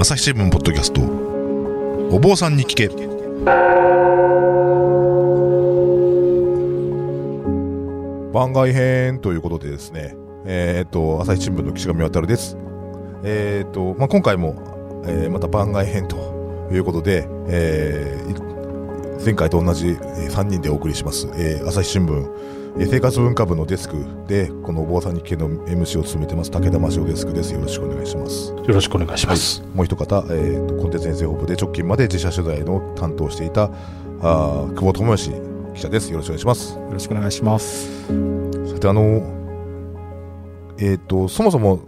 朝日新聞ポッドキャスト。お坊さんに聞け。番外編ということでですね。えっ、と朝日新聞の岸上渡です。えっ、と、まあ、今回も、えーまた番外編ということで、えー前回と同じ、え3人でお送りします、えー朝日新聞、えー生活文化部のデスクでこのお坊さんに聞けの MC を務めてます武田真翔デスクです。よろしくお願いします。よろしくお願いします。もう一方、えーとコンテンツ編成本部で直近まで自社取材の担当していたあー久保智義記者です。よろしくお願いします。よろしくお願いします。さてあのえっ、とそもそも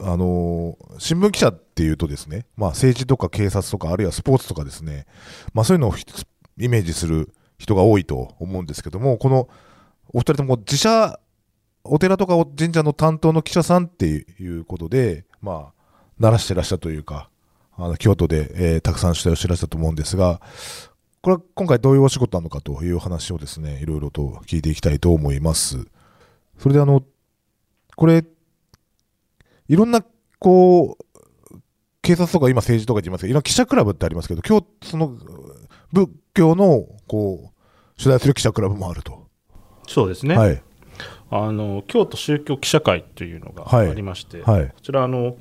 あの新聞記者っていうとですね、まあ、政治とか警察とかあるいはスポーツとかですね、まあ、そういうのをひイメージする人が多いと思うんですけどもこのお二人とも自社お寺とか神社の担当の記者さんっていうことでまあ鳴らしてらっしゃるというかあの京都で、えーたくさん取材をしてらっしゃると思うんですがこれは今回どういうお仕事なのかという話をですねいろいろと聞いていきたいと思います。それであのこれいろんなこう警察とか今政治とか言いますけどいろんな記者クラブってありますけど今日その仏教のこう取材する記者クラブもあると。そうですね。はいあの京都宗教記者会というのがはいありまして、はいこちらあの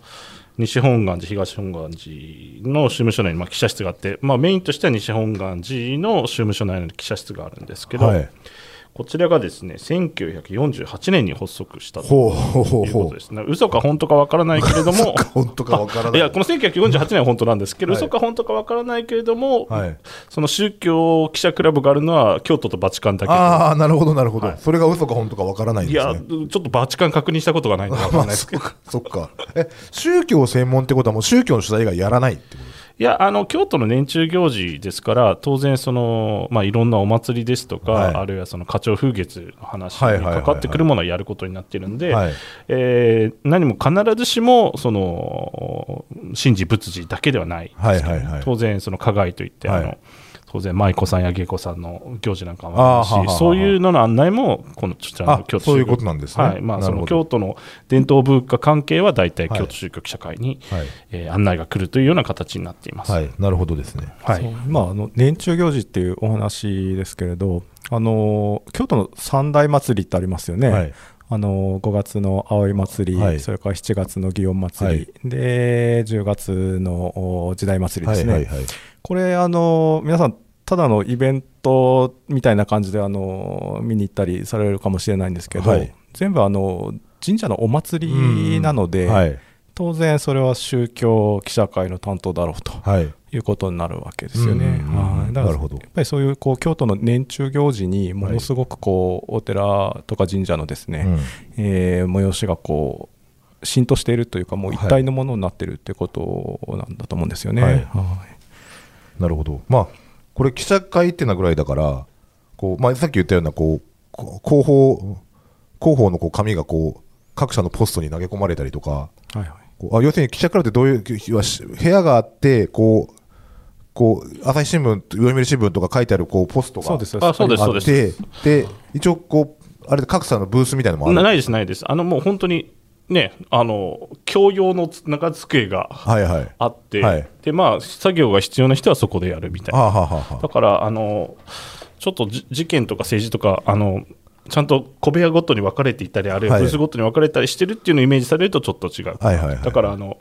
西本願寺、東本願寺の州務所内にまあ記者室があって、まあ、メインとしては西本願寺の州務所内の記者室があるんですけど、はい、こちらがですね1948年に発足したというこほとですね。嘘か本当かわからないけれどもう。本当かわからない。いやこの1948年は本当なんですけど、はい嘘か本当かわからないけれども、はい、その宗教記者クラブがあるのは京都とバチカンだけとああなるほどなるほど、はいそれが嘘か本当かわからないんいや、ですね。ちょっとバチカン確認したことがないのでわかんないですけど。そっか。え、宗教専門ってことはもう宗教の取材以外やらないってこと？いや、あの、京都の年中行事ですから、当然、その、まあ、いろんなお祭りですとか、はい。あるいはその花鳥風月の話にかかってくるものはやることになっているんで、何も必ずしも、その、神事仏事だけではないですけど、はいはいはい。当然、その加害といって、はい。あの、当然、舞妓さんや芸妓さんの行事なんかもあるあーはあはあはそういうのの案内も、このこちらのあ京都そういうことなんですねはい、まあ、その京都の伝統文化関係は大体京都宗教記者会に、はい。えー案内が来るというような形になっています。はい。なるほどですね。はいまあ、あの年中行事っていうお話ですけれど、あの京都の三大祭りってありますよね。はい。あの5月の葵祭り、はいそれから7月の祇園祭り、で10月のお時代祭りですね。はいはいはい。これあの皆さんただのイベントみたいな感じであの見に行ったりされるかもしれないんですけど、はい。全部あの神社のお祭りなので、はい。当然それは宗教記者会の担当だろうとはい。いうことになるわけですよね。なるほど。やっぱりそういうこう京都の年中行事にものすごくこうお寺とか神社のですね、うん。えー催しがこう浸透しているというかもう一体のものになっているってことなんだと思うんですよね。はい。はいなるほど。まあ、これ記者会ってなぐらいだから、こう、まあ、さっき言ったような、こう、こ広報、広報のこう紙がこう、各社のポストに投げ込まれたりとか、はいはいこうあ要するに記者クラブってどういう部屋があってこうこう朝日新聞読売新聞とか書いてあるこうポストがそうですあそうですあってで一応こうあれで各社のブースみたいなのもあるなないです、ないです。あの、もう本当に、ね、あの、共用のつ中机がはいはい。あって、はい。で、まあ、作業が必要な人はそこでやるみたいな。はあ、は。だから、あの、ちょっとじ事件とか政治とか、あの、ちゃんと小部屋ごとに分かれていたり、あるいははい。ブースごとに分かれたりしてるっていうのをイメージされるとちょっと違う。はいはいはい。だから、あの、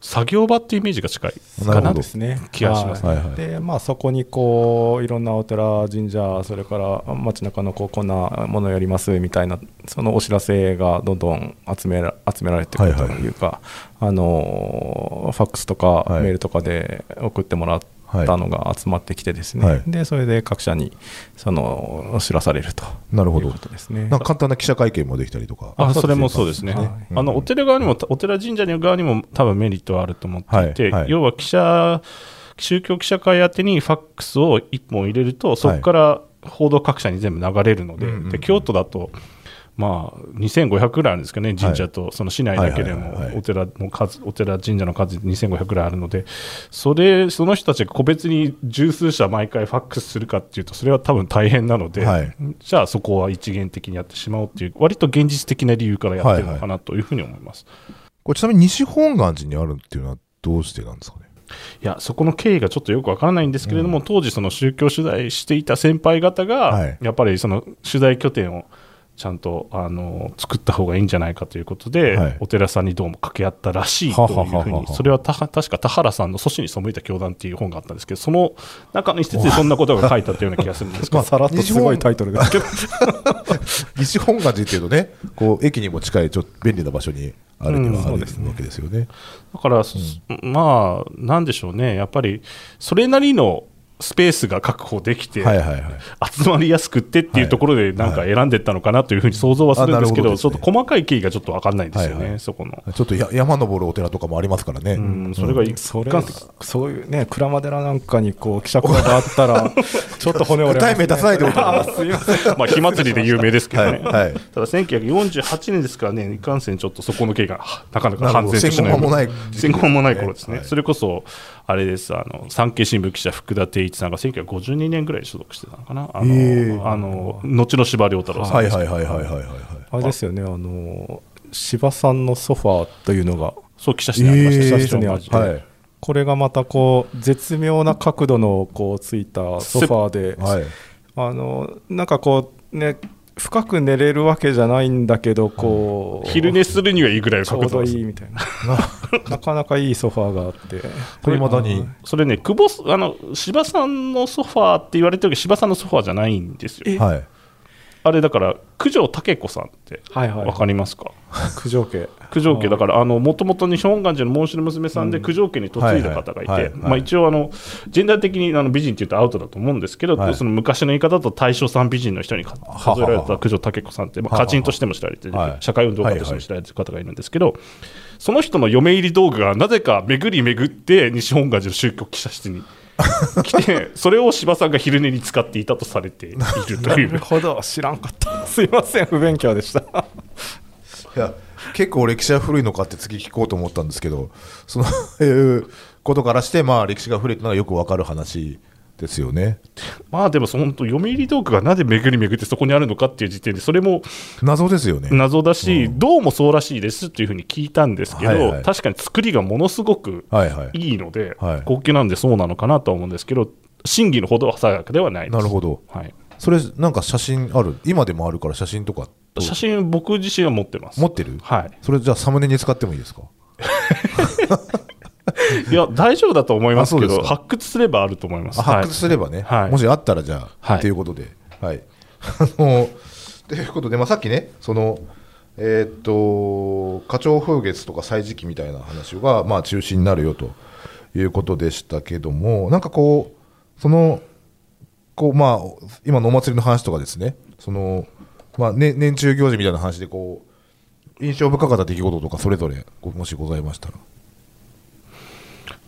作業場っていうイメージが近いかなですね気がしますはいはい。でまあそこにこういろんなお寺神社それから街中のこうこんなものやりますみたいなそのお知らせがどんどん集めら集められてくるとはいはい。いうか、あのファックスとかはいメールとかで送ってもらったのが集まってきてですね、はい。でそれで各社にその知らされるとなるほど。いうことですね。簡単な記者会見もできたりとか。あそれもそうですね、はい。あのお寺側にも、お寺神社の側にも多分メリットはあると思っていて、はい。はい。要は記者宗教記者会宛てにファックスを1本入れると、そこから報道各社に全部流れるので、で京都だと、まあ、2500ぐらいあるんですかね、神社と、その市内だけでもはいはいはいはい。お寺の数、お寺神社の数2500ぐらいあるので、それ、その人たちが個別に十数社毎回ファックスするかっていうと、それは多分大変なので、はい。じゃあそこは一元的にやってしまおうっていう、割と現実的な理由からやってるのかなというふうに思います。これちなみに西本願寺にあるっていうのはどうしてなんですかね？いやそこの経緯がちょっとよくわからないんですけれども、当時、その宗教取材していた先輩方が、はい。やっぱりその取材拠点をちゃんとあの作った方がいいんじゃないかということで、はい。お寺さんにどうも掛け合ったらしいというふうははははは。に、それはた確か田原さんの祖師に背いた教団っていう本があったんですけど、その中の一節でそんなことが書いてあったような気がするんですけど。まあ、、さらっとすごいタイトルですけど、西本願寺っていうとね、こう駅にも近いちょっと便利な場所にあるにはあるわうんそうですね。けですよね。だから、まあ、なんでしょうね、やっぱりそれなりのスペースが確保できて、はいはいはい。集まりやすくってっていうところで、なんか選んでったのかなというふうに想像はするんですけど、あなるほどね。ちょっと細かい経緯がちょっと分かんないんですよね、はいはい。そこの。ちょっとや山登るお寺とかもありますからね。うん、それが一それそういうね、鞍馬寺なんかにこう記者クラブあったら、ちょっと骨折れます、ね、具体名出さないでおいてません。まあ、火祭りで有名ですけどね、はいはい。ただ1948年ですからね、いかんせんちょっとそこの経緯がはなかなか完全としない戦後間もない。戦後間もない頃ですね、はい。それこそあれです、あの産経新聞記者、福田定一さんが1952年ぐらいに所属してたのかな、あの、へえ。あの後の司馬遼太郎さんはいです。けどはいはいはいはいはいはい。あれですよね、あの芝さんのソファーというのが、そう、記者室にありました、えー記者室にあってはい。これがまたこう絶妙な角度のこうついたソファーで、はい。あのなんかこうね、深く寝れるわけじゃないんだけど、こう昼寝するにはいいぐらいのちょうどいいみたいな、なかなかいいソファーがあって、これまだに。それね、久保すあの芝さんのソファーって言われてるけど、芝さんのソファーじゃないんですよ。はい。あれだから、九条武子さんってはいはい。わかりますか、九条家、九条家。だから、もともと西本願寺の紋州の娘さんで九条家に嫁いだ方がいて、一応あの、ジェンダー的にあの美人って言うとアウトだと思うんですけど、はい。その昔の言い方だと大正さん美人の人にか数えられた九条武子さんって、まあ、はは歌人としても知られてる、はい。社会運動家としても知られてる方がいるんですけど、その人の嫁入り道具がなぜか巡り巡って西本願寺の宗教記者室に 来て、それを柴さんが昼寝に使っていたとされているというなる。ほど、知らんかった、すいません、不勉強でした。いや結構歴史は古いのかって次聞こうと思ったんですけど、そのいうことからして、まあ、歴史が古いというのがよくわかる話ですよね。まあでも、その本当、嫁入り道具がなぜ巡り巡ってそこにあるのかっていう時点で、それも謎ですよね。謎だし、どうもそうらしいですっていうふうに聞いたんですけど、はいはい確かに作りがものすごくはいはい。いいので、はい高級なんでそうなのかなとは思うんですけど、真偽のほどは定かではないです。なるほど。はい、それ、なんか写真ある、今でもあるから写真とか写真、僕自身は持ってます。持ってる？はい、それじゃあサムネに使ってもいいですか？いや、大丈夫だと思いますけど、発掘すればあると思います。あ発掘すればね、はいもしあったらじゃあ、はいということで。はい。あの、ということで、まあ、さっきね、その、えーっと、花鳥風月とか歳時記みたいな話が、まあ、中心になるよということでしたけども、なんかこう、その、こう、まあ、今のお祭りの話とかですね、その、まあ、ね、年中行事みたいな話で、こう、印象深かった出来事とか、それぞれ、ごもしございましたら。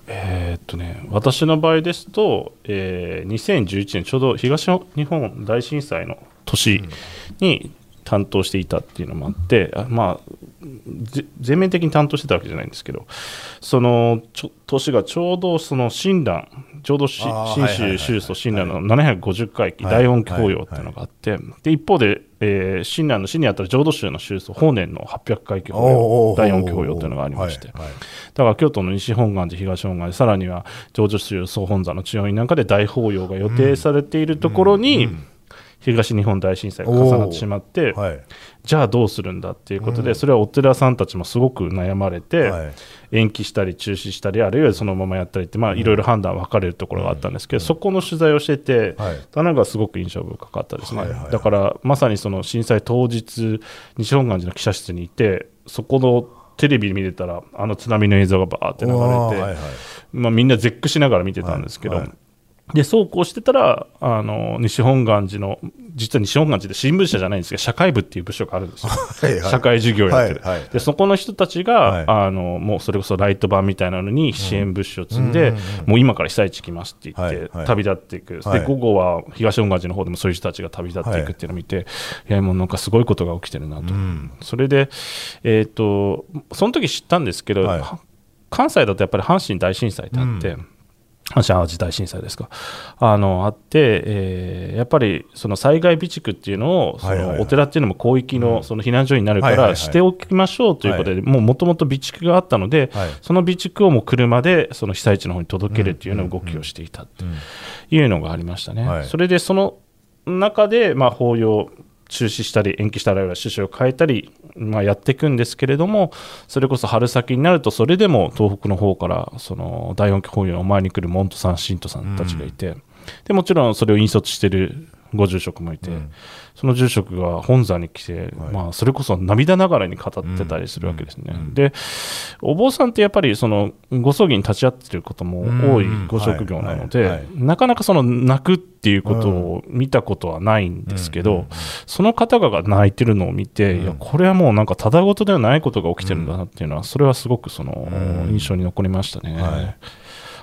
えーっとね、私の場合ですと、えー2011年、ちょうど東日本大震災の年に担当していたっていうのもあって、あまあ、ぜ全面的に担当してたわけじゃないんですけど、その年がちょうどその親鸞、ちょうどし新あーはいはいはい州宗祖親鸞の750回忌はい大音教養っていうのがあって、で一方で、えー親鸞の死にあたる浄土宗の宗祖、法然の800回忌法要、大音教養というのがありまして。はいはい。だから京都の西本願寺、東本願寺、さらには浄土宗総本山の治療院なんかで大法要が予定されているところに、東日本大震災が重なってしまって、はい。じゃあどうするんだっていうことで、それはお寺さんたちもすごく悩まれて、はい。延期したり中止したり、あるいはそのままやったりって、まあ、いろいろ判断分かれるところがあったんですけど、そこの取材をしてて、はい。田中がすごく印象深かったですね、はいはい。はいだからまさにその震災当日、西本願寺の記者室にいて、そこのテレビ見てたら、あの津波の映像がバーって流れて、はいはい。まあ、みんな絶句しながら見てたんですけど、はいはいでそうこうしてたらあの西本願寺の実は西本願寺って新聞社じゃないんですけど社会部っていう部署があるんですよ。はいはい。社会授業やってる、はいはいでそこの人たちが、はい。あのもうそれこそライト版みたいなのに支援物資を積んで、うんうんうんもう今から被災地来ますって言って、旅立っていく、はい。で午後は東本願寺の方でもそういう人たちが旅立っていくっていうのを見て、い、やもうなんかすごいことが起きてるなと、うん。それで、えー、とその時知ったんですけど、関西だとやっぱり阪神大震災ってあって、阪神・淡路大震災ですか。あのあって、えーやっぱりその災害備蓄っていうのをそのお寺っていうのも広域のその避難所になるからしておきましょうということでもともと備蓄があったのではい。その備蓄をもう車でその被災地の方に届けるっていうような動きをしていたっていうのがありましたね。はい。それでその中でまあ法要中止したり延期したりあるいは趣旨を変えたり、まあ、やっていくんですけれどもそれこそ春先になるとそれでも東北の方からその第四期法要の前に来るモントさん信徒さんたちがいて、でもちろんそれを引率してるご住職もいて、その住職が本山に来て、はい。まあ、それこそ涙ながらに語ってたりするわけですね。でお坊さんってやっぱりそのご葬儀に立ち会ってることも多いご職業なので、はい。はい。はいなかなかその泣くっていうことを見たことはないんですけど、その方が泣いてるのを見て、いやこれはもうなんかただごとではないことが起きてるんだなっていうのは、それはすごくそのうん。印象に残りましたね。はい。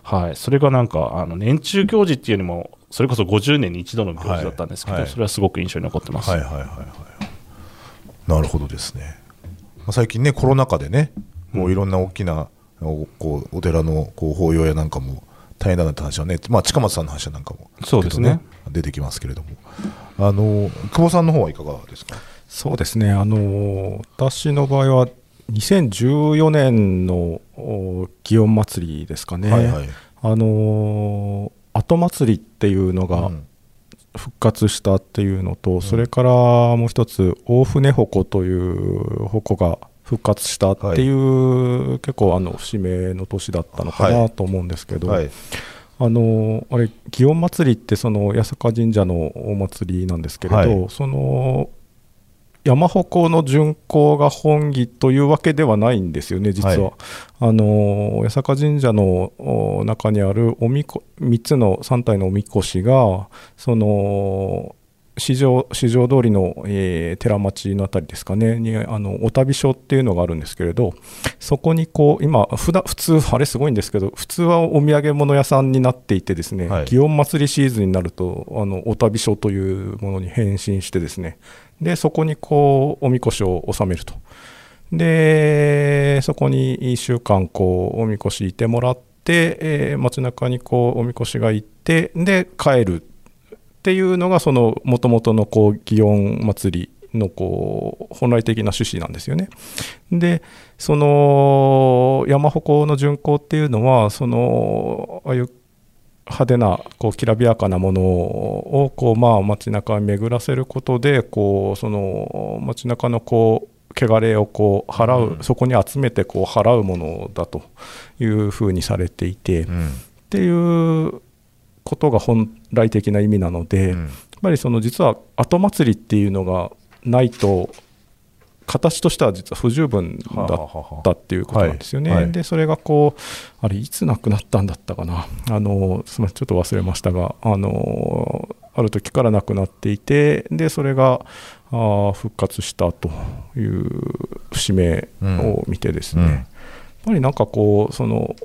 はい、それがなんかあの年中行事っていうよりもそれこそ50年に一度の行事だったんですけど、はい。はいそれはすごく印象に残ってます。はいはいはいはい。なるほどですね、まあ、最近ねコロナ禍でねこういろんな大きなおこうお寺のこう法要やなんかも大変だなって話はね、まあ、近松さんの話はなんかもそうですね。出てきますけれども。あの久保さんの方はいかがですか？そうですね、あの私の場合は2014年のお祇園祭りですかね、はいはい。あの後祭りっていうのがうん。復活したっていうのと、それからもう一つ、大船鉾という鉾が復活したっていう、結構あの節目の年だったのかはない。と思うんですけど、はい。あのあれ祇園祭りってその八坂神社のお祭りなんですけれど、はい。その山鉾の巡行が本義というわけではないんですよね実は、はい。あの八坂神社のお中にあるおみこ3つの3体のおみこしがその市場市場通りの、えー寺町のあたりですかねにあのお旅所っていうのがあるんですけれどそこにこう今普段普通 あれすごいんですけど普通はお土産物屋さんになっていてですね、はい。祇園祭りシーズンになるとあのお旅所というものに変身してですねでそこにこうおみこしを納めると。でそこに1週間こうおみこしいてもらって、えー街中にこうおみこしが行ってで帰るっていうのがその元々のこう祇園祭りのこう本来的な趣旨なんですよね。でその山鉾の巡行っていうのはそのああいう派手なこうきらびやかなものをこうまあ街中に巡らせることでこうその街中のこう汚れをこう払う、うんそこに集めてこう払うものだというふうにされていて、っうんていうことが本来的な意味なので、うん。やっぱりその実は後祭りっていうのがないと形としては実は不十分だったっていうことなんですよね。はい。はい。でそれがこうあれいつ亡くなったんだったかな。あのすみませんちょっと忘れましたがあのある時から亡くなっていてでそれがあー復活したという節目を見てですね、うん。やっぱりなんかこうその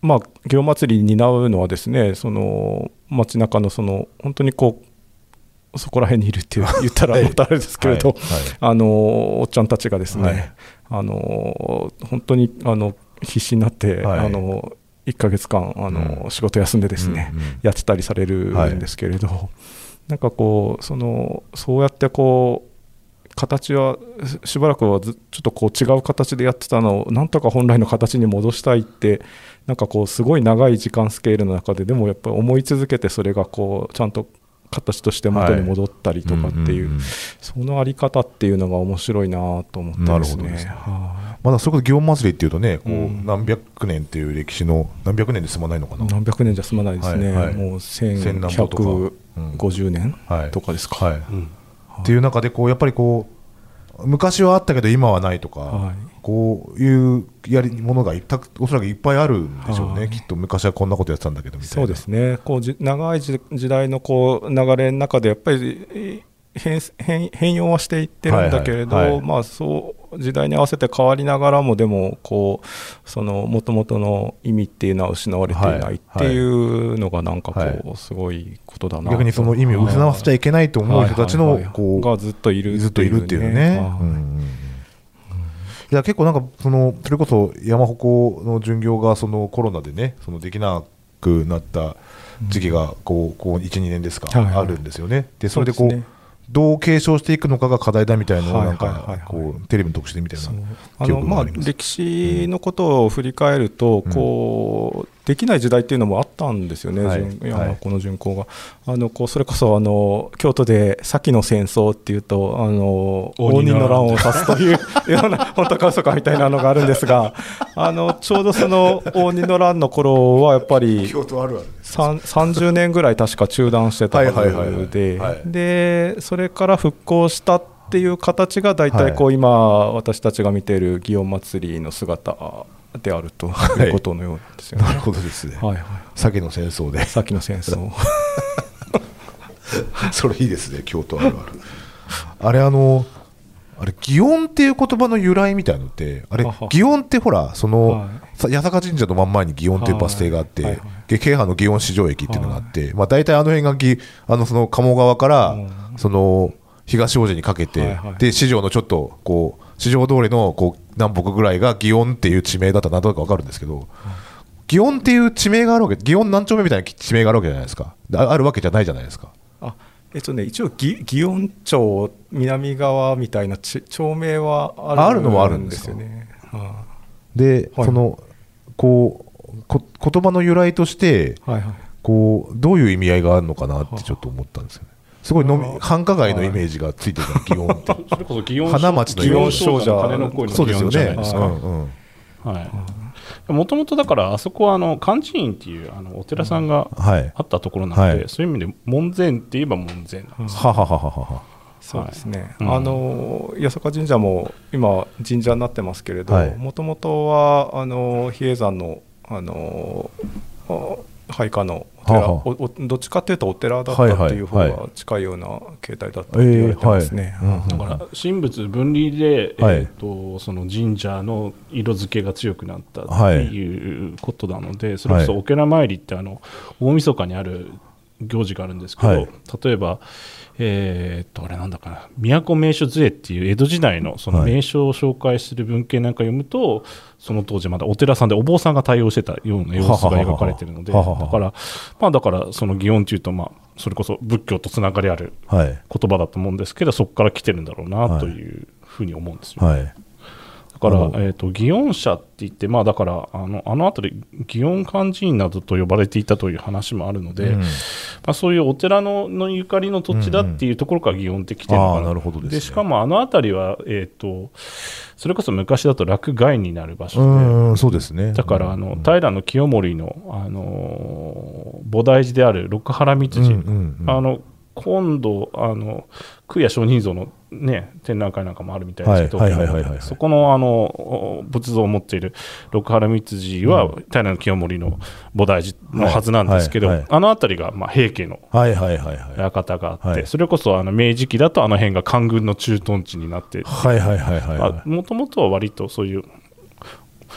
まあ祇園祭りに担うのはですねその街中のその本当にこうそこら辺にいるって 言ったらはい。またあれですけれど、はい。はい。あのおっちゃんたちがですね、はい。あの本当にあの必死になって、はい。あの1ヶ月間あの、うん。仕事休んでですね、うんうんやってたりされるんですけれど、なんかこうそのそうやってこう形はししばらくはずちょっとこう違う形でやってたのをなんとか本来の形に戻したいってなんかこうすごい長い時間スケールの中ででもやっぱり思い続けてそれがこうちゃんと形として元に戻ったりとかっていう,、んんん。そのあり方っていうのが面白いなと思ってなるですね。ほどですね。はまだそれこそ祇園祭りっていうとねこううん。何百年っていう歴史の何百年で済まないのかな、い何百年じゃ済まないですね、はいはい。もう千何歩とか。うん。1150年はいとかですか、はい。うんっていう中でこうやっぱりこう昔はあったけど今はないとか、はい。こういうやりものがいたおそらくいっぱいあるんでしょうね、はい。きっと昔はこんなことやってたんだけどみたいな。そうですね。こうじ長い時時代のこう流れの中でやっぱりえ変変変容はしていってるんだけれど、はいはいはい。まあ、そう時代に合わせて変わりながらもでもこうその元々の意味っていうのは失われていないっていうのがなんかこう、はいすごいことだな逆にその意味を失わせちゃいけないと思う人たちのはいはいはいこうがずっといるずっといるっていうね。はいや結構なんかそのそれこそ山鉾の巡業がそのコロナでねそのできなくなった時期がこうこう12年ですか、はいはいあるんですよね。でそれでこうどう継承していくのかが課題だみたいなのをなんかこうテレビの特集でみたいなあ記のまあ。歴史のことを振り返ると、うん。こうできない時代っていうのもあったんですよね、はい。この巡行が。あのこうそれこそあの京都で先の戦争っていうとあの応応仁の乱乱を指すという ような本当か嘘かみたいなのがあるんですがあのちょうどその応仁の乱の頃はやっぱり京都あるあるさん30年ぐらい確か中断してたはずではいでそれから復興したっていう形が大体こう今私たちが見ている祇園祭りの姿であるとはい。いうことのようなんですよね。なるほどですね。はいはい、先の戦争で。さっきの戦争。それいいですね京都あるある。あれあのあれ祇園っていう言葉の由来みたいのってあれはは。祇園ってほらその、八坂神社の真ん前に祇園っていうバス停があって、はい京阪の祇園市場駅っていうのがあって、まあ、大体あの辺がぎあのその鴨川から、うん。その東大路にかけて、はいはい。で市場のちょっとこう市場通りのこう南北ぐらいが祇園っていう地名だったらなんとなくわかるんですけど、祇園っていう地名があるわけ祇園何丁目みたいな地名があるわけじゃないですか。ああるわけじゃないじゃないですか。あえっとね一応ぎ祇園町南側みたいなち町名はあるあるのはあるんですか？よね。はで、はい。そのこうこ言葉の由来としていはいはい。こうどういう意味合いがあるのかなってちょっと思ったんですよねすごい飲み繁華街のイメージがついてるから祇園って。それこそ祇園花町の祇園少女少女の声の祇そうですよね。園じゃないですか。うんうん。はい。もともとだからあそこはあの観地院っていうあのお寺さんがはい。あったところなので、はい。そういう意味で門前って言えば門前なんです。はははははは。そうですね、はい。うん。あの八坂神社も今、神社になってますけれどはい。もともとはあの比叡山のあのあ配下のお寺、はあはあおおどっちかというとお寺だったっていう方が近いような形態だったって言われてますね。だから神仏分離で、えー、とその神社の色付けが強くなったっていうことなので、それこそお寺参りってあの大晦日にある行事があるんですけど、はい。例えば、えー、とあれなんだかな都名所図会っていう江戸時代のそのはい。名所を紹介する文献なんか読むと、その当時まだお寺さんでお坊さんが対応してたような様子が描かれてるのでははははだからまあだからその祇園っていうとまあそれこそ仏教とつながりあるはい。言葉だと思うんですけどそこから来てるんだろうはないというふうに思うんですよ、はいだからえー、と祇園社って言って、まあ、だからあのあの辺り祇園漢字院などと呼ばれていたという話もあるので、うん。まあ、そういうお寺ののゆかりの土地だっていうところから祇園って来てるのかな,、あーなるほどですね。しかもあの辺りは、えー、とそれこそ昔だと落外になる場所うで。んうんそうですね。だからあのうん平清盛の、あのー菩提寺である六波羅蜜寺、うんうんうん。あの今度あの空也上人像の、ね、展覧会なんかもあるみたいですけど、はいはいはいはいはい。そこのあの仏像を持っている六波羅蜜寺は、平清盛の菩提寺のはずなんですけど、あの辺りが、まあ、平家の館があって、はい。それこそあの明治期だとあの辺が官軍の駐屯地になってもともとは割とそういう、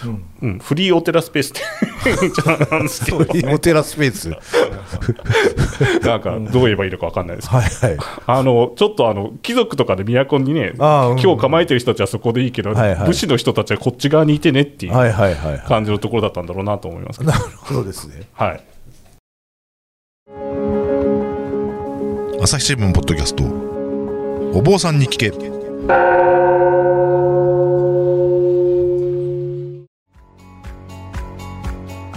うん。うん、フリーお寺スペースって。言っちゃなんですけどお寺スペース。なんかどう言えばいいのか分かんないです。けどはいはい。あのちょっとあの貴族とかで都にね、今日構えてる人たちはそこでいいけど、はいはい。武士の人たちはこっち側にいてねっていうはいはいはいは感じのところだったんだろうなと思いますけど、いなるほどですね。はい、朝日新聞ポッドキャスト。お坊さんに聞け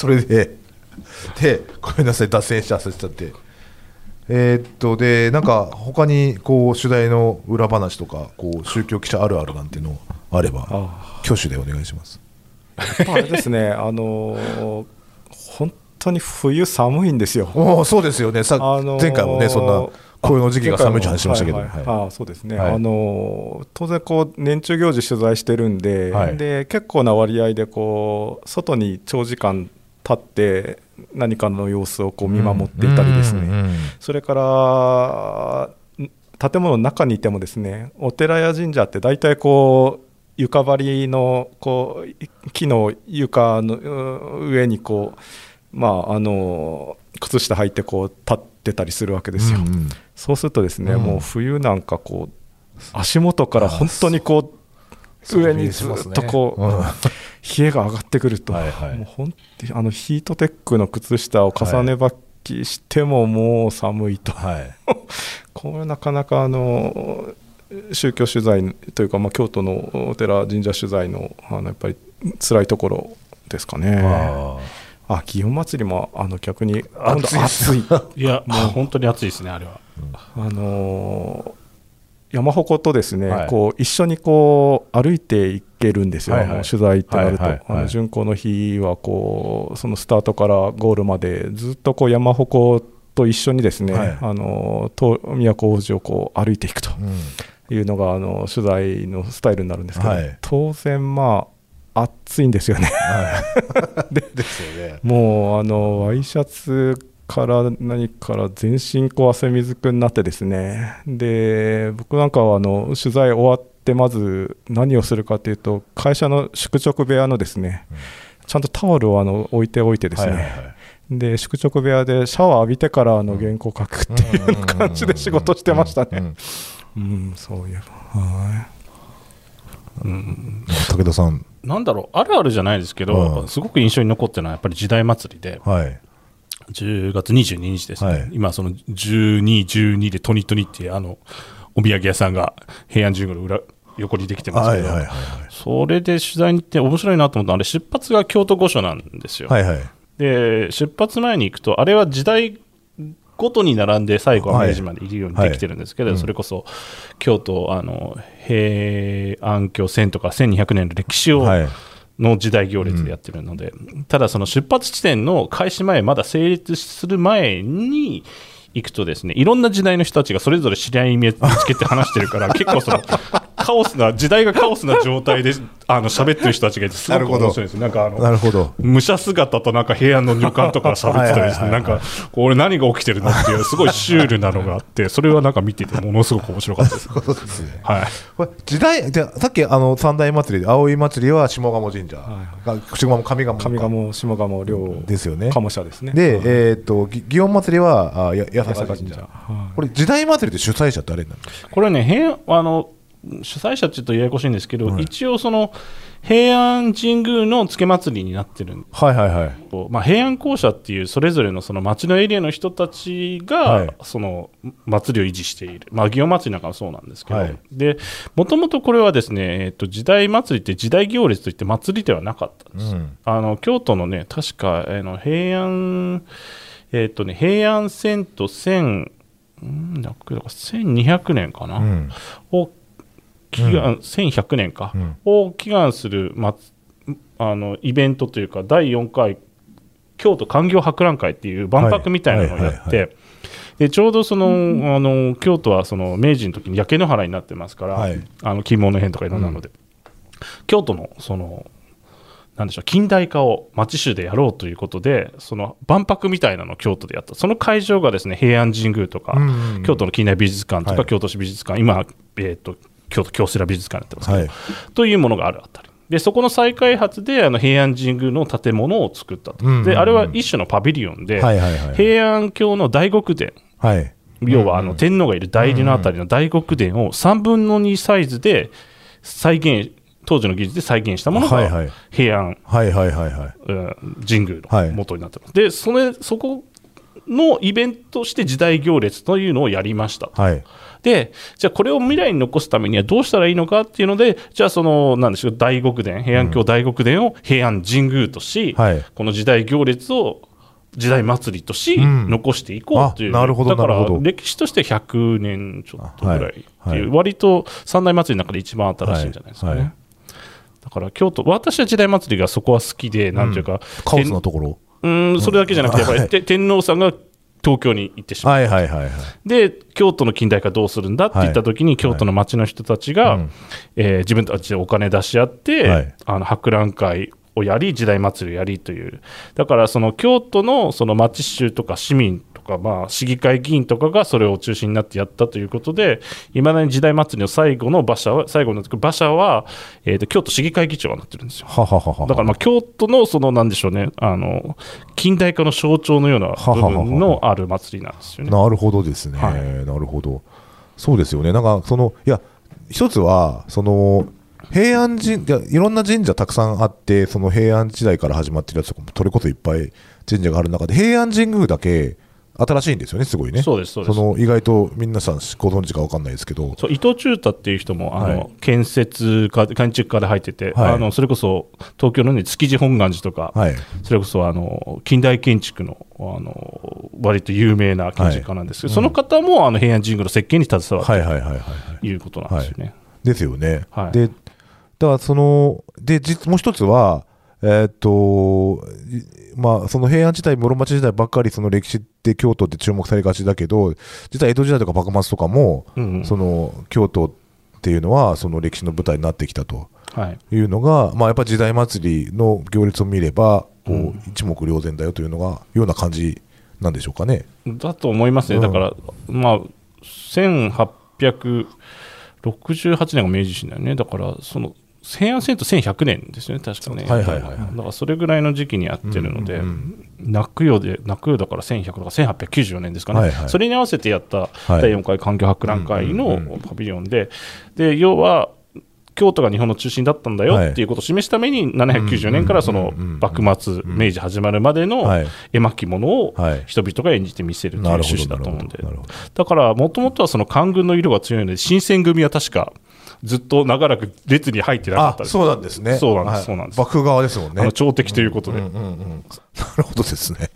それで、で、ごめんなさい、脱線しちゃせちゃって。えーっと、で、なんか、他に、こう、取材の裏話とか、こう、宗教記者あるあるなんていうのあれば、あ挙手でお願いします。あれですね、あのー本当に冬寒いんですよ。おお、そうですよね、さ、あのー前回もね、そんな紅葉の時期が寒いって話しましたけど、はいはいはい。ああそうですね、はい。あの当然こう年中行事取材してるんで,、はい。で結構な割合でこう外に長時間立って何かの様子をこう見守っていたりですね、うんうんそれからん建物の中にいてもですねお寺や神社って大体こう床張りのこう木の床のう上にこうまああの靴下履いてこう立ってたりするわけですよ。うんうん。そうするとですね、うん。もう冬なんかこう足元から本当にこう上にずっとこう、うん冷えが上がってくると、はいはい。もう本当にあのヒートテックの靴下を重ね履きしてももう寒いと、はい。これなかなかあの宗教取材というか、まあ、京都のお寺神社取材のあのやっぱり辛いところですかね。ああ祇園祭りもあの逆に暑い今度暑い。いや、もう本当に暑いですね、あれは。あのー山鉾とですね、はい。こう一緒にこう歩いていけるんですよ、はいはい。あの取材ってなると、はいはいはい。あの巡行の日はこうそのスタートからゴールまでずっとこう山鉾と一緒にですね、はい。あのと都大路をこう歩いていくと。いうのがあの取材のスタイルになるんですけど、はい。当然まあ暑いんですよね。はい。ですよね。もうあのワイシャツから何から全身こう汗水くになってですね。で僕なんかはあの取材終わってまず何をするかというと会社の宿直部屋のですね、ちゃんとタオルをあの置いておいてですね、はいはいはい。で宿直部屋でシャワー浴びてからあの原稿書くっていう感じで仕事してましたね。うんうん、そういえば。はうん、武田さん。なんだろう、あるあるじゃないですけど、うん。すごく印象に残ってるのは、やっぱり時代祭りで、はい10月22日ですね、はい。今、その12、12でトニトニってあのお土産屋さんが平安神宮の裏横にできてますけど、はいはいはいそれで取材に行って面白いなと思ったあれ、出発が京都御所なんですよ。はいはい。で出発前に行くと、あれは時代ごとに並んで最後は明治までいるようにできてるんですけど、はいそれこそ京都あの平安京1000とか1200年の歴史を、はいの時代行列でやってるので、ただその出発地点の開始前、まだ成立する前に行くとですね、いろんな時代の人たちがそれぞれ知り合い見つけて話してるから、結構そのカオスな、時代がカオスな状態であの喋ってる人たちがいて、すごく面白いです。なんかあのなるほど武者姿となんか平安の女官とか喋ってたりですね、はいはいはいはいなんか、これ何が起きてるのっていう、すごいシュールなのがあって、それはなんか見てて、ものすごく面白かったです。そうですねはい。これ時代じゃさっきあの三大祭り葵祭りは下鴨神社、が下鴨上鴨上鴨、下鴨、両ですよね鴨社ですね。で、はいえーっと祇園祭りはあや八坂神社神社。はいこれ時代祭りって主催者って誰になるんですかこれね、平あの主催者って言うとややこしいんですけど、一応、その平安神宮のつけ祭りになってるんはいはいはい。まあ、平安校舎っていうそれぞれのその町のエリアの人たちが、はい。その祭りを維持している、まあ、祇園祭なんかもそうなんですけど、はい。でもともとこれはですね、えっと時代祭りって時代行列といって祭りではなかったんです、うん。あの京都のね確か、あの平安えっとね平安遷都1000んだっけだから1200年かな、うん。を祈願、1100年か、うん。を祈願する、ま、あのイベントというか第4回京都官業博覧会っていう万博みたいなのをやってでちょうどその、あの京都はその明治の時に焼け野原になってますから、はい。あの金門の変とかいろんなので、京都のそのなんでしょう近代化を町州でやろうということでその万博みたいなのを京都でやった。その会場がですね平安神宮とか、うんうん京都の近代美術館とか、はい。京都市美術館今、えー、と京都京セラ美術館になってますけど、はい。というものがあるあたり。でそこの再開発であの平安神宮の建物を作ったと、うんうんうん。であれは一種のパビリオンで、はいはいはい。平安京の大極殿。はい。要はあの天皇がいる代理のあたりの大極殿を3分の2サイズで再現当時の技術で再現したものがはいはい。平安、はいはいはいはい。うん神宮はい。の元になってます、でそれそこのイベントとして時代行列というのをやりました。はい。でじゃあこれを未来に残すためにはどうしたらいいのかっていうのでじゃあそのなんでしょう大極殿平安京大極殿を平安神宮とし、はい。この時代行列を時代祭りとし、うん。残していこうという、あなるほどだからなるほど。歴史として100年ちょっとぐらいっていう、はい。はい。割と三大祭りの中で一番新しいんじゃないですかね。だから京都、私は時代祭りがそこは好きで、なんていうか、カオスなところうん、それだけじゃなくて、やっぱり、て天皇さんが東京に行ってしまう、はいはいはいはい。で京都の近代化どうするんだって言った時に、京都の町の人たちが、うん。えー自分たちでお金出し合って、はい。あの博覧会をやり時代祭りをやりという。だからその京都のその町衆とか市民とか、まあ、市議会議員とかがそれを中心になってやったということでいまだに時代祭りの最後の馬車は最後の馬車は、えーと京都市議会議長がなってるんですよ。はははは。だからまあ京都のそのなんでしょうねあの近代化の象徴のような部分のある祭りなんですよね。なるほどですね、はいなるほど、そうですよね、なんかその、いや、一つは、その平安神いや、いろんな神社たくさんあって、その平安時代から始まってるやつとかも、それこそいっぱい神社がある中で、平安神宮だけ新しいんですよね、すごいね。そうですそうです。の意外と皆さんご存知か分かんないですけど、伊藤忠太っていう人もあの、はい。建設家建築家で入ってて、はい。あのそれこそ東京の、ね、築地本願寺とか、はい、それこそあの近代建築のあの割と有名な建築家なんですけど、その方もあの平安神宮の設計に携わって。ということなんですよね。ですよね。はい。で、だからその、で、実もう一つは、えーっと、いまあ、その平安時代、室町時代ばっかりその歴史って京都って注目されがちだけど、実は江戸時代とか幕末とかも、うんうん。その京都っていうのは、その歴史の舞台になってきたとはい。いうのが、まあ、やっぱ時代祭りの行列を見れば、こううん。一目瞭然だよというのが、ような感じなんでしょうかね。だと思いますね、うん。だから、まあ、1868年が明治維新だよね、だから、その平安遷都1100年ですよね、確かね。はいはいはいはい。だからそれぐらいの時期にやってるので、泣くよで、泣くよだから1100とか1894年ですかね、はいはい。それに合わせてやったはい第4回環境博覧会のパビリオンで、で要は、京都が日本の中心だったんだよはい。っていうことを示すために、794年からその幕末、明治始まるまでのはい。絵巻物をはい。人々が演じてみせるという趣。旨だと思うんで。だからもともとはその官軍の色が強いので新選組は確かずっと長らく列に入ってなかっあたですそうなんですね。そうなんですはいそうなんです幕府側ですもんね。あの朝敵ということで、うんうんうんなるほどですね。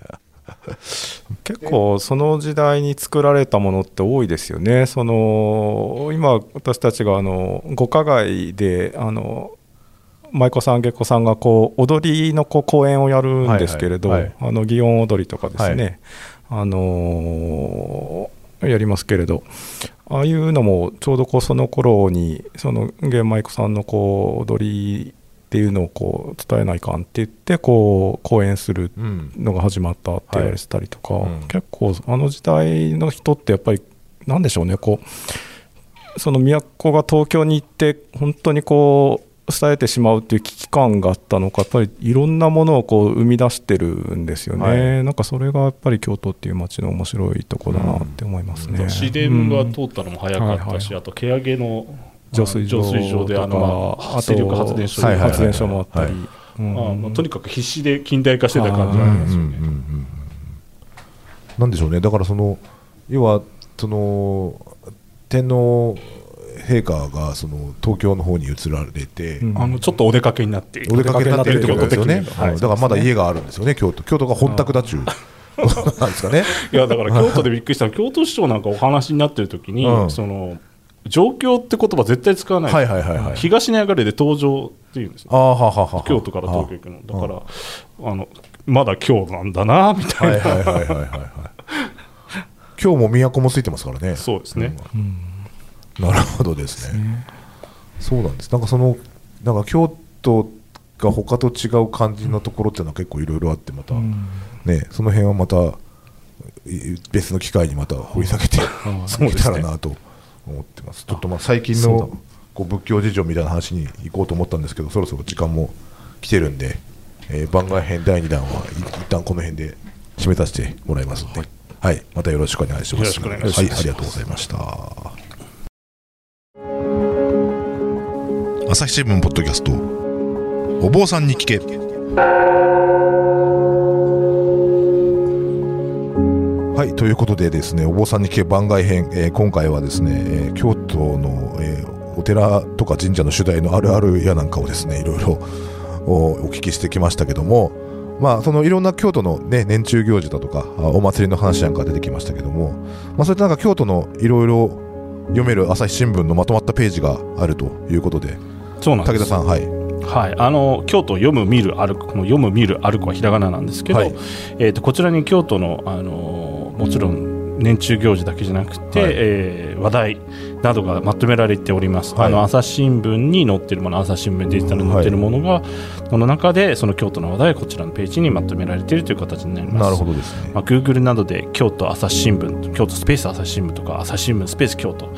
結構その時代に作られたものって多いですよね。その今私たちがあの五花街であの舞妓さん下戸さんがこう踊りのこう公演をやるんですけれど、はいはいあの祇園踊りとかですね、はあのーやりますけれど。ああいうのもちょうどこうその頃にその芸舞妓さんのこう踊りっていうのをこう伝えないかんって言ってこう公演するうんのが始まったって言われてたりとか、はいうん。結構あの時代の人ってやっぱりなんでしょうねこうその都が東京に行って本当にこう伝えてしまうっていう危機感があったのかやっぱりいろんなものをこう生み出してるんですよね、はい。なんかそれがやっぱり京都っていう街の面白いとこだなって思いますね、市電が通ったのも早かったし、うん。はいはいあと毛上げの浄水場浄水場であの、まあ、力発電所はいはいはい。発電所もあったり、はいうん。あまあとにかく必死で近代化してた感じがありますよね。うんうんうんうん。なんでしょうね、だからその、要は、その、天皇陛下がその東京の方に移られて、うん。あのちょっとお出かけになっている。お出かけになってるってことですよね。はうんだからまだ家があるんですよね、京都。京都が本宅だちゅう。なんですかね。いやだから京都でびっくりしたの。は京都市長なんかお話になってる時に、うん。その状況って言葉絶対使わない。はいはいはいはい。東流れで登場っていうんですねああ、ははは。京都から東京行くの。だからあのまだ今日なんだなみたいな、はいはいはいはい。今日も都もついてますからね。そうですね、なるほどですね。そうなんです。なんかその、なんか京都が他と違う感じのところっていうのは結構いろいろあって、また、ね、その辺はまた、い別の機会にまた掘り下げて、いけたらなと思ってます。ちょっとまあ最近のこう仏教事情みたいな話に行こうと思ったんですけど、そろそろ時間も来てるんで、えー番外編第2弾はい一旦この辺で締めさせてもらいますので、はい、またよろしくお願いします。よろしくお願いしますはい、ありがとうございました。朝日新聞ポッドキャスト。お坊さんに聞け。はいということでですねお坊さんに聞け。番外編、えー今回はですね、えー京都の、えーお寺とか神社の主題のあるあるやなんかをですねいろいろお聞きしてきましたけどもまあそのいろんな京都のね年中行事だとかお祭りの話なんか出てきましたけどもまあそういったなんか京都のいろいろ読める朝日新聞のまとまったページがあるということでそうなんです。武田さんはい。はい、あの京都読む見る歩くこの読む見る歩くはひらがななんですけど、はい。えー、とこちらに京都のあのもちろん年中行事だけじゃなくて、はい。えー話題などがまとめられております、はい。あの朝日新聞に載っているもの朝日新聞デジタルに載っているものが、その中でその京都の話題がこちらのページにまとめられているという形になります。なるほどですね。まあ、Google などで京都朝日新聞京都スペース朝日新聞とか朝日新聞スペース京都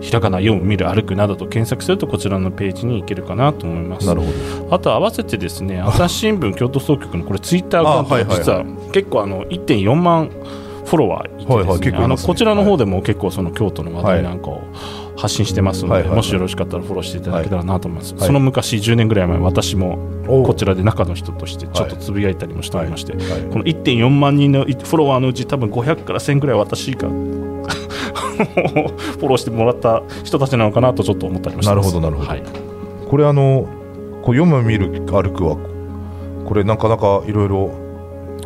ひらがな読む見る歩くなどと検索するとこちらのページに行けるかなと思います。なるほど。あと合わせてですね朝日新聞京都総局のこれツイッターアカウントあはいはいはい。実は結構あの1.4万フォロワーいてはいはいですね。あのこちらの方でも結構その京都の話題なんかを発信してますのはいはいはい。でもしよろしかったらフォローしていただけたらなと思います。はい。その昔10年ぐらい前私もこちらで中の人としてちょっとつぶやいたりもしておりましてはい。この1.4万人のフォロワーのうち多分500から1000ぐらい私が フォローしてもらった人たちなのかなとちょっと思ったりもしてます。なるほどなるほど。はい、これあの、こう読む見る歩くは、これなかなかいろいろ、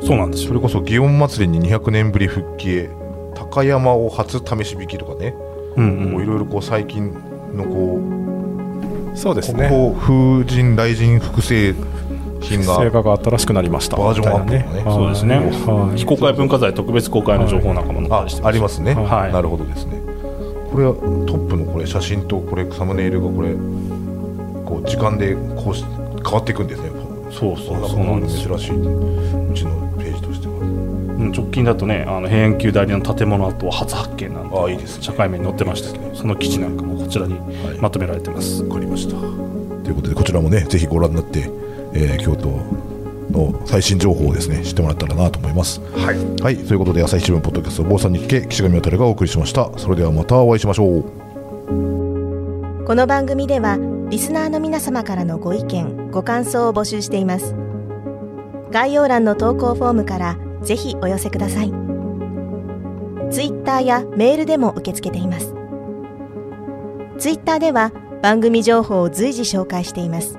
そうなんですよ。それこそ祇園祭りに200年ぶり復帰へ、高山を初試し引きとかね、うんうん。こういろいろこう最近のこう、そうですね。国宝風神雷神複製品が成果が新ししくなりました。バージョンアップみたいなね。そうですね。はい。非公開文化財特別公開の情報なんかも。載ったありしてありますね、はい。なるほどですね。これはトップのこれ写真とこれサムネイルがこれこう時間でこうし変わっていくんですね。そうそう。そうなんですよ珍しいうちのページとしては。うん。直近だとねあの平安宮代理の建物跡初発見なんてあいいですね。社会面に載ってましたけどその記事なんかもこちらにまとめられてます、わかりました。ということでこちらもねぜひご覧になって、えー京都の最新情報をですね知ってもらったらなと思います。はい。はいということで朝日新聞ポッドキャスト防災日記岸上渡がお送りしました。それではまたお会いしましょう。この番組ではリスナーの皆様からのご意見ご感想を募集しています。概要欄の投稿フォームからぜひお寄せください。ツイッターやメールでも受け付けています。ツイッターでは番組情報を随時紹介しています